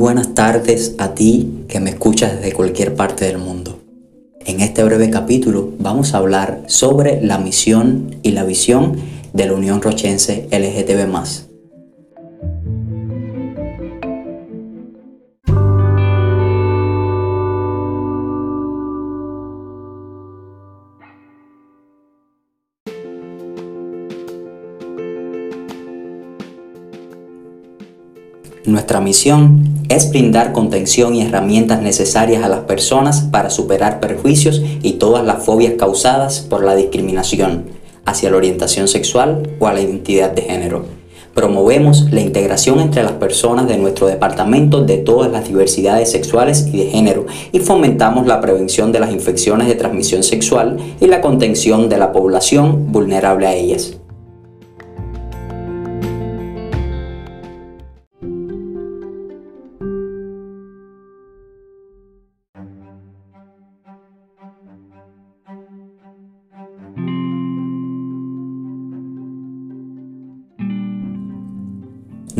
buenas tardes a ti que me escuchas desde cualquier parte del mundo. En este breve capítulo vamos a hablar sobre la misión y la visión de la Unión Rochense LGTB Nuestra misión es brindar contención y herramientas necesarias a las personas para superar perjuicios y todas las fobias causadas por la discriminación hacia la orientación sexual o a la identidad de género. Promovemos la integración entre las personas de nuestro departamento de todas las diversidades sexuales y de género y fomentamos la prevención de las infecciones de transmisión sexual y la contención de la población vulnerable a ellas.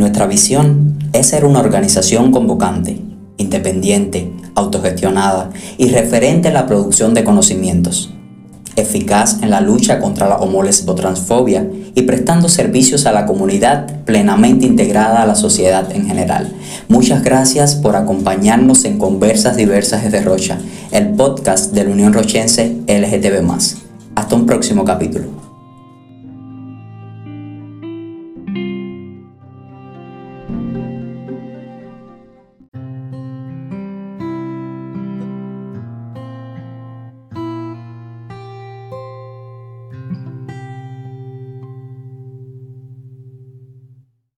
Nuestra visión es ser una organización convocante, independiente, autogestionada y referente a la producción de conocimientos, eficaz en la lucha contra la homolesbotransfobia y prestando servicios a la comunidad plenamente integrada a la sociedad en general. Muchas gracias por acompañarnos en Conversas Diversas de Rocha, el podcast de la Unión Rochense LGTB+. Hasta un próximo capítulo.